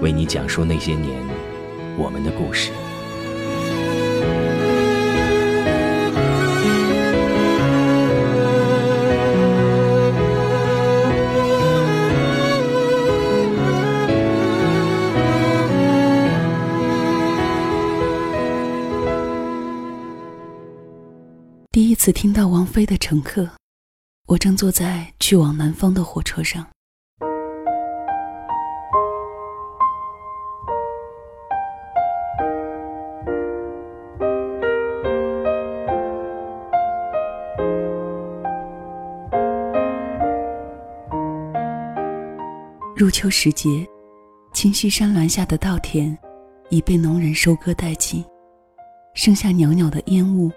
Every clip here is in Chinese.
为你讲述那些年我们的故事。第一次听到王菲的《乘客》，我正坐在去往南方的火车上。入秋时节，清溪山峦下的稻田已被农人收割殆尽，剩下袅袅的烟雾，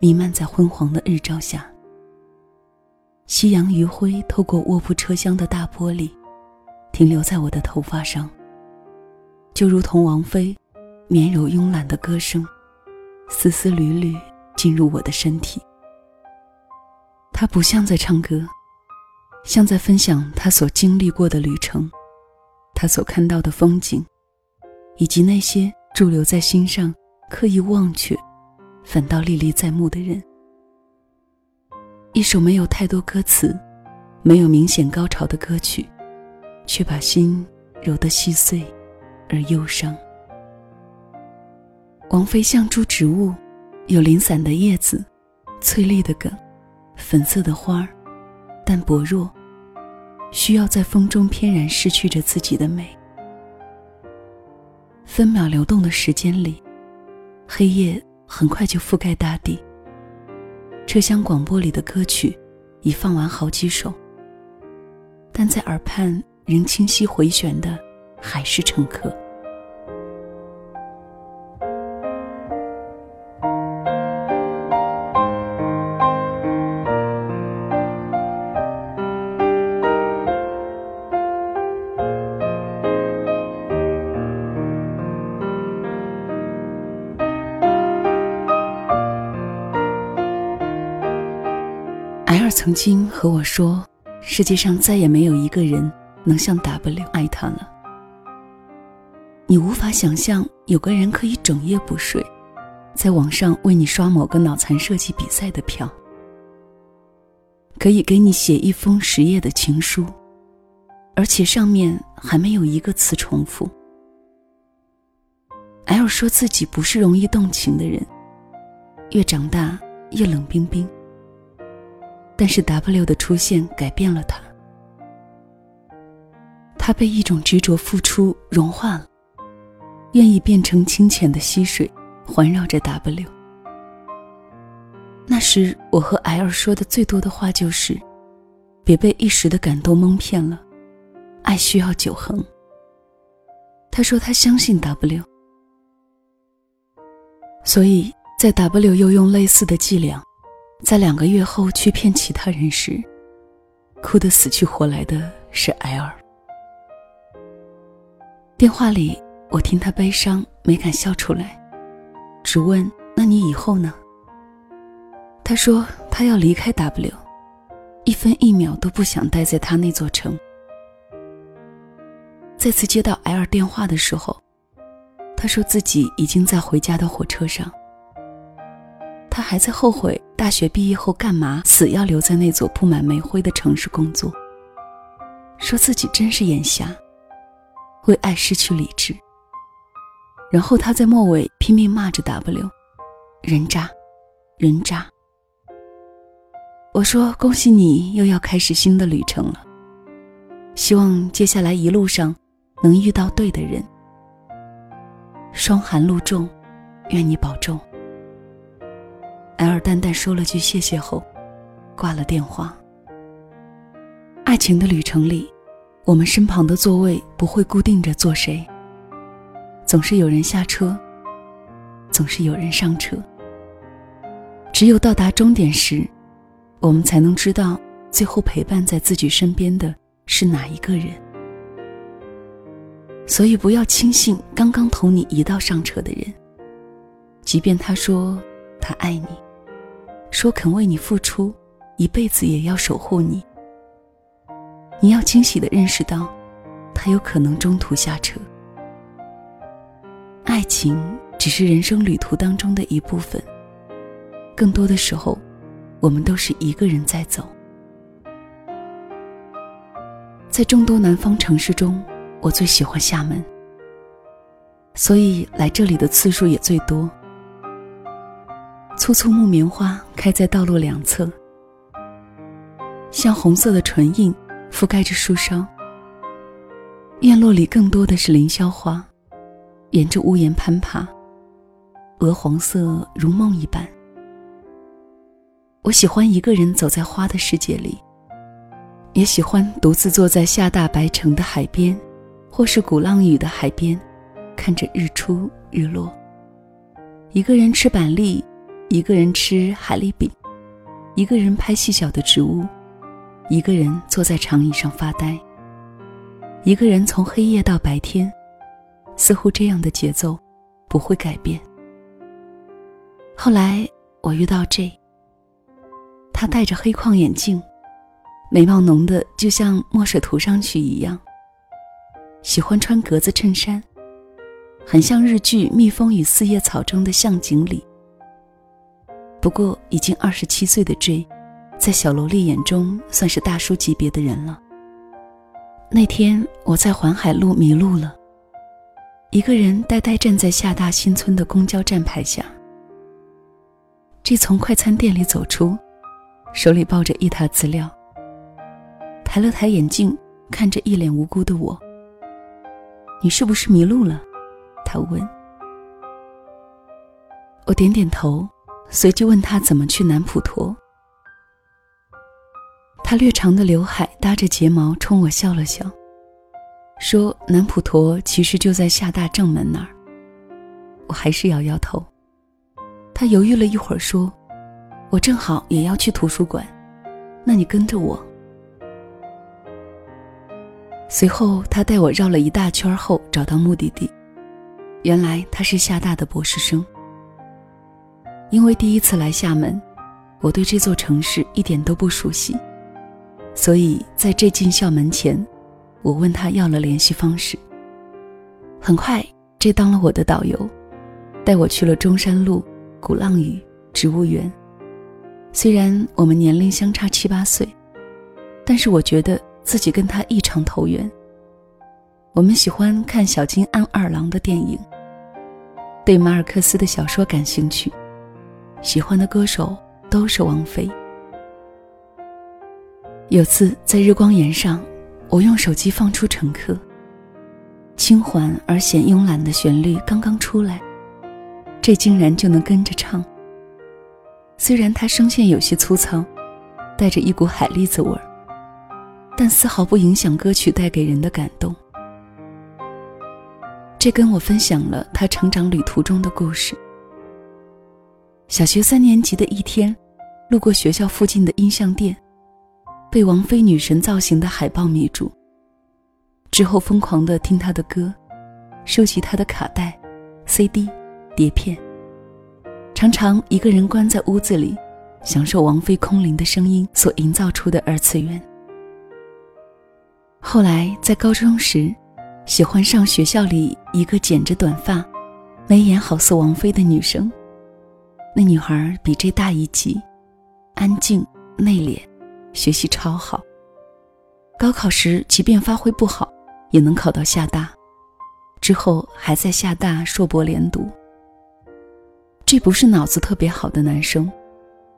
弥漫在昏黄的日照下。夕阳余晖透过卧铺车厢的大玻璃，停留在我的头发上，就如同王菲绵柔慵懒的歌声，丝丝缕缕进入我的身体。它不像在唱歌。像在分享他所经历过的旅程，他所看到的风景，以及那些驻留在心上、刻意忘却，反倒历历在目的人。一首没有太多歌词、没有明显高潮的歌曲，却把心揉得细碎而忧伤。王菲像株植物，有零散的叶子、翠绿的梗、粉色的花儿，但薄弱。需要在风中翩然失去着自己的美。分秒流动的时间里，黑夜很快就覆盖大地。车厢广播里的歌曲已放完好几首，但在耳畔仍清晰回旋的，还是乘客。L 曾经和我说，世界上再也没有一个人能像 W 爱他了。你无法想象有个人可以整夜不睡，在网上为你刷某个脑残设计比赛的票，可以给你写一封十页的情书，而且上面还没有一个词重复。L 说自己不是容易动情的人，越长大越冷冰冰。但是 W 的出现改变了他，他被一种执着付出融化了，愿意变成清浅的溪水，环绕着 W。那时我和 L 说的最多的话就是：“别被一时的感动蒙骗了，爱需要久恒。”他说他相信 W，所以在 W 又用类似的伎俩。在两个月后去骗其他人时，哭得死去活来的是 L。电话里，我听他悲伤，没敢笑出来，只问：“那你以后呢？”他说：“他要离开 W，一分一秒都不想待在他那座城。”再次接到 L 电话的时候，他说自己已经在回家的火车上。他还在后悔大学毕业后干嘛死要留在那座布满煤灰的城市工作。说自己真是眼瞎。为爱失去理智。然后他在末尾拼命骂着 W，人渣，人渣。我说恭喜你又要开始新的旅程了，希望接下来一路上能遇到对的人。霜寒露重，愿你保重。L 淡淡说了句谢谢后，挂了电话。爱情的旅程里，我们身旁的座位不会固定着坐谁。总是有人下车，总是有人上车。只有到达终点时，我们才能知道最后陪伴在自己身边的是哪一个人。所以，不要轻信刚刚同你一道上车的人，即便他说他爱你，说肯为你付出，一辈子也要守护你。你要惊喜的认识到，他有可能中途下车。爱情只是人生旅途当中的一部分。更多的时候，我们都是一个人在走。在众多南方城市中，我最喜欢厦门，所以来这里的次数也最多。簇簇木棉花开在道路两侧，像红色的唇印覆盖着树梢。院落里更多的是凌霄花。沿着屋檐攀爬，鹅黄色如梦一般。我喜欢一个人走在花的世界里，也喜欢独自坐在厦大白城的海边，或是鼓浪屿的海边，看着日出日落。一个人吃板栗，一个人吃海蛎饼，一个人拍细小的植物，一个人坐在长椅上发呆，一个人从黑夜到白天。似乎这样的节奏不会改变。后来我遇到 J，他戴着黑框眼镜，眉毛浓的就像墨水涂上去一样。喜欢穿格子衬衫，很像日剧《蜜蜂与四叶草》中的向井里。不过已经二十七岁的 J，在小萝莉眼中算是大叔级别的人了。那天我在环海路迷路了。一个人呆呆站在厦大新村的公交站牌下。这从快餐店里走出，手里抱着一沓资料，抬了抬眼镜，看着一脸无辜的我。你是不是迷路了？他问。我点点头，随即问他怎么去南普陀。他略长的刘海搭着睫毛，冲我笑了笑。说南普陀其实就在厦大正门那儿。我还是摇摇头。他犹豫了一会儿，说：“我正好也要去图书馆，那你跟着我。”随后他带我绕了一大圈后找到目的地。原来他是厦大的博士生。因为第一次来厦门，我对这座城市一点都不熟悉，所以在这进校门前。我问他要了联系方式。很快，这当了我的导游，带我去了中山路、鼓浪屿、植物园。虽然我们年龄相差七八岁，但是我觉得自己跟他异常投缘。我们喜欢看小津安二郎的电影，对马尔克斯的小说感兴趣，喜欢的歌手都是王菲。有次在日光岩上。我用手机放出《乘客》，轻缓而显慵懒的旋律刚刚出来，这竟然就能跟着唱。虽然他声线有些粗糙，带着一股海蛎子味儿，但丝毫不影响歌曲带给人的感动。这跟我分享了他成长旅途中的故事。小学三年级的一天，路过学校附近的音像店。被王菲女神造型的海报迷住，之后疯狂的听她的歌，收集她的卡带、CD、碟片，常常一个人关在屋子里，享受王菲空灵的声音所营造出的二次元。后来在高中时，喜欢上学校里一个剪着短发、眉眼好似王菲的女生。那女孩比这大一级，安静内敛。学习超好。高考时，即便发挥不好，也能考到厦大，之后还在厦大硕博连读。这不是脑子特别好的男生，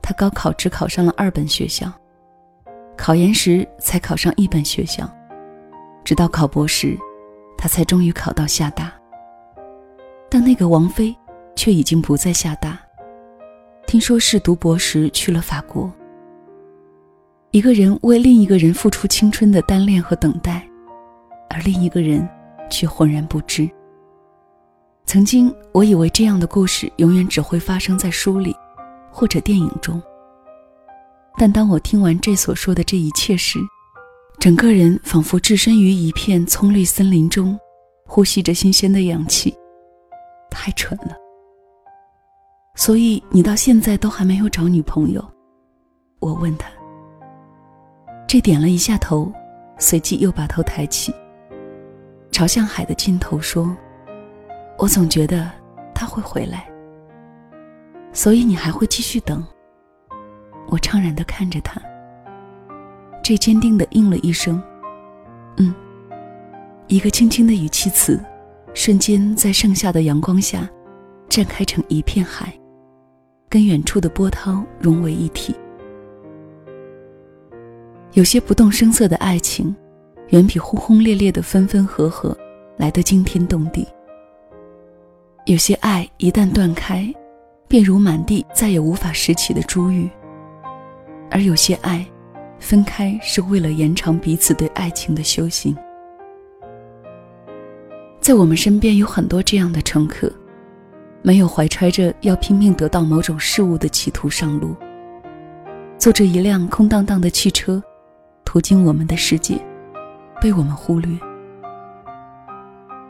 他高考只考上了二本学校，考研时才考上一本学校，直到考博时，他才终于考到厦大。但那个王菲却已经不在厦大，听说是读博时去了法国。一个人为另一个人付出青春的单恋和等待，而另一个人却浑然不知。曾经我以为这样的故事永远只会发生在书里，或者电影中。但当我听完这所说的这一切时，整个人仿佛置身于一片葱绿森林中，呼吸着新鲜的氧气。太蠢了。所以你到现在都还没有找女朋友？我问他。这点了一下头，随即又把头抬起，朝向海的尽头说：“我总觉得他会回来，所以你还会继续等。”我怅然的看着他，这坚定的应了一声：“嗯。”一个轻轻的语气词，瞬间在盛夏的阳光下，绽开成一片海，跟远处的波涛融为一体。有些不动声色的爱情，远比轰轰烈烈的分分合合来得惊天动地。有些爱一旦断开，便如满地再也无法拾起的珠玉；而有些爱，分开是为了延长彼此对爱情的修行。在我们身边有很多这样的乘客，没有怀揣着要拼命得到某种事物的企图上路，坐着一辆空荡荡的汽车。途经我们的世界，被我们忽略。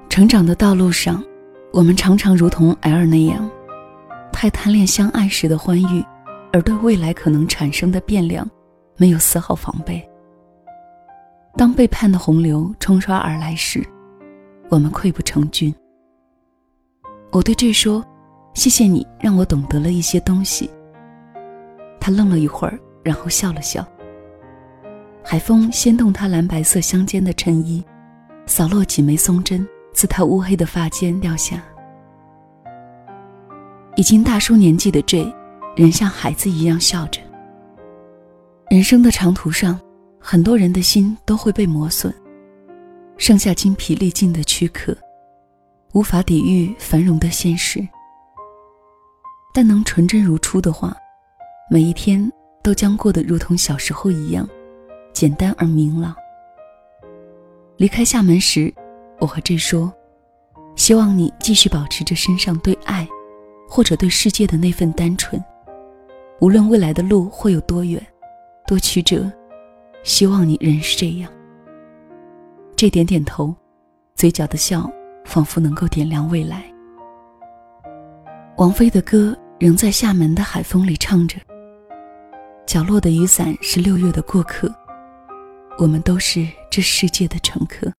成长的道路上，我们常常如同 L 那样，太贪恋相爱时的欢愉，而对未来可能产生的变量，没有丝毫防备。当背叛的洪流冲刷而来时，我们溃不成军。我对这说：“谢谢你，让我懂得了一些东西。”他愣了一会儿，然后笑了笑。海风掀动他蓝白色相间的衬衣，扫落几枚松针，自他乌黑的发间掉下。已经大叔年纪的 J，仍像孩子一样笑着。人生的长途上，很多人的心都会被磨损，剩下精疲力尽的躯壳，无法抵御繁荣的现实。但能纯真如初的话，每一天都将过得如同小时候一样。简单而明朗。离开厦门时，我和 J 说：“希望你继续保持着身上对爱，或者对世界的那份单纯。无论未来的路会有多远，多曲折，希望你仍是这样。”这点点头，嘴角的笑仿佛能够点亮未来。王菲的歌仍在厦门的海风里唱着。角落的雨伞是六月的过客。我们都是这世界的乘客。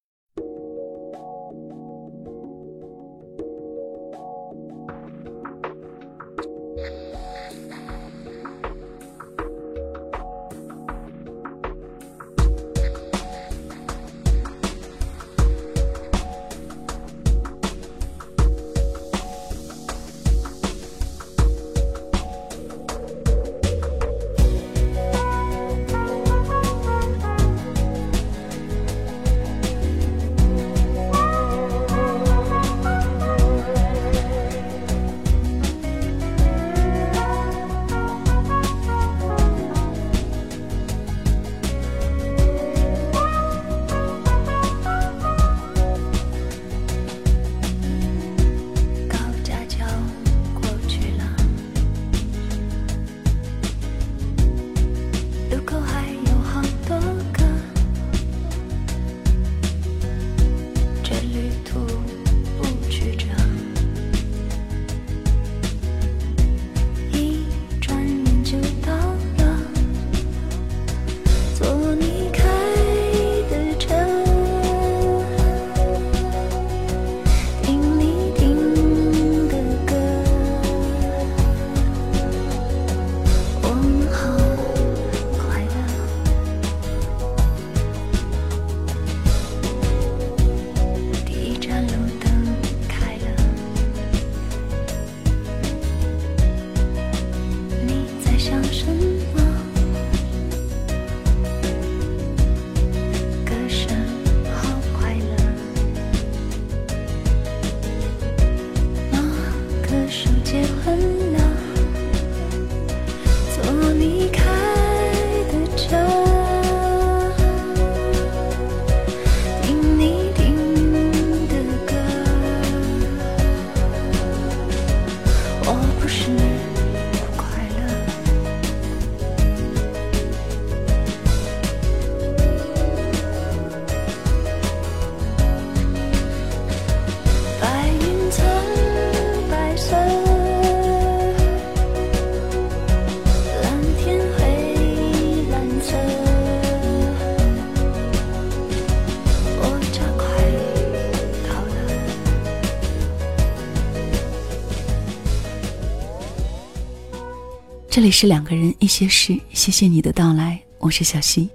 这里是两个人一些事，谢谢你的到来，我是小溪。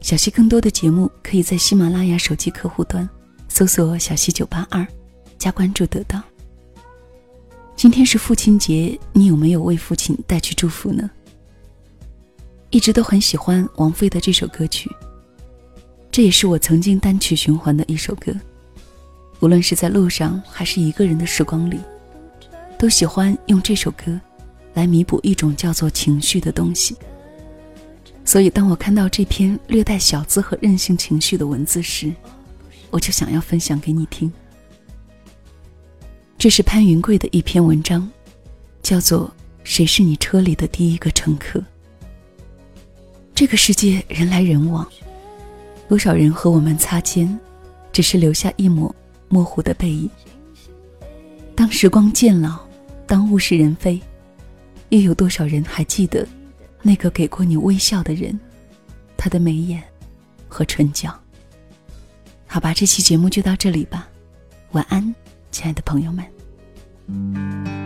小溪更多的节目可以在喜马拉雅手机客户端搜索“小溪九八二”，加关注得到。今天是父亲节，你有没有为父亲带去祝福呢？一直都很喜欢王菲的这首歌曲，这也是我曾经单曲循环的一首歌。无论是在路上还是一个人的时光里，都喜欢用这首歌来弥补一种叫做情绪的东西。所以，当我看到这篇略带小资和任性情绪的文字时，我就想要分享给你听。这是潘云贵的一篇文章，叫做《谁是你车里的第一个乘客》。这个世界人来人往，多少人和我们擦肩，只是留下一抹模糊的背影。当时光渐老，当物是人非，又有多少人还记得？那个给过你微笑的人，他的眉眼和唇角。好吧，这期节目就到这里吧，晚安，亲爱的朋友们。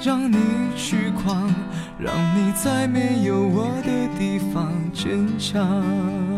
让你去狂，让你在没有我的地方坚强。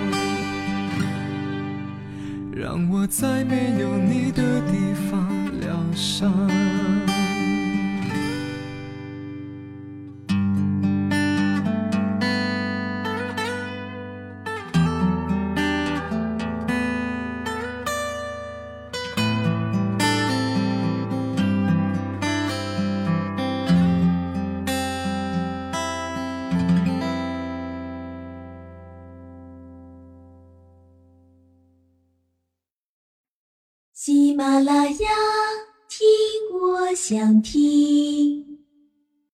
让我在没有你的地方疗伤。想听。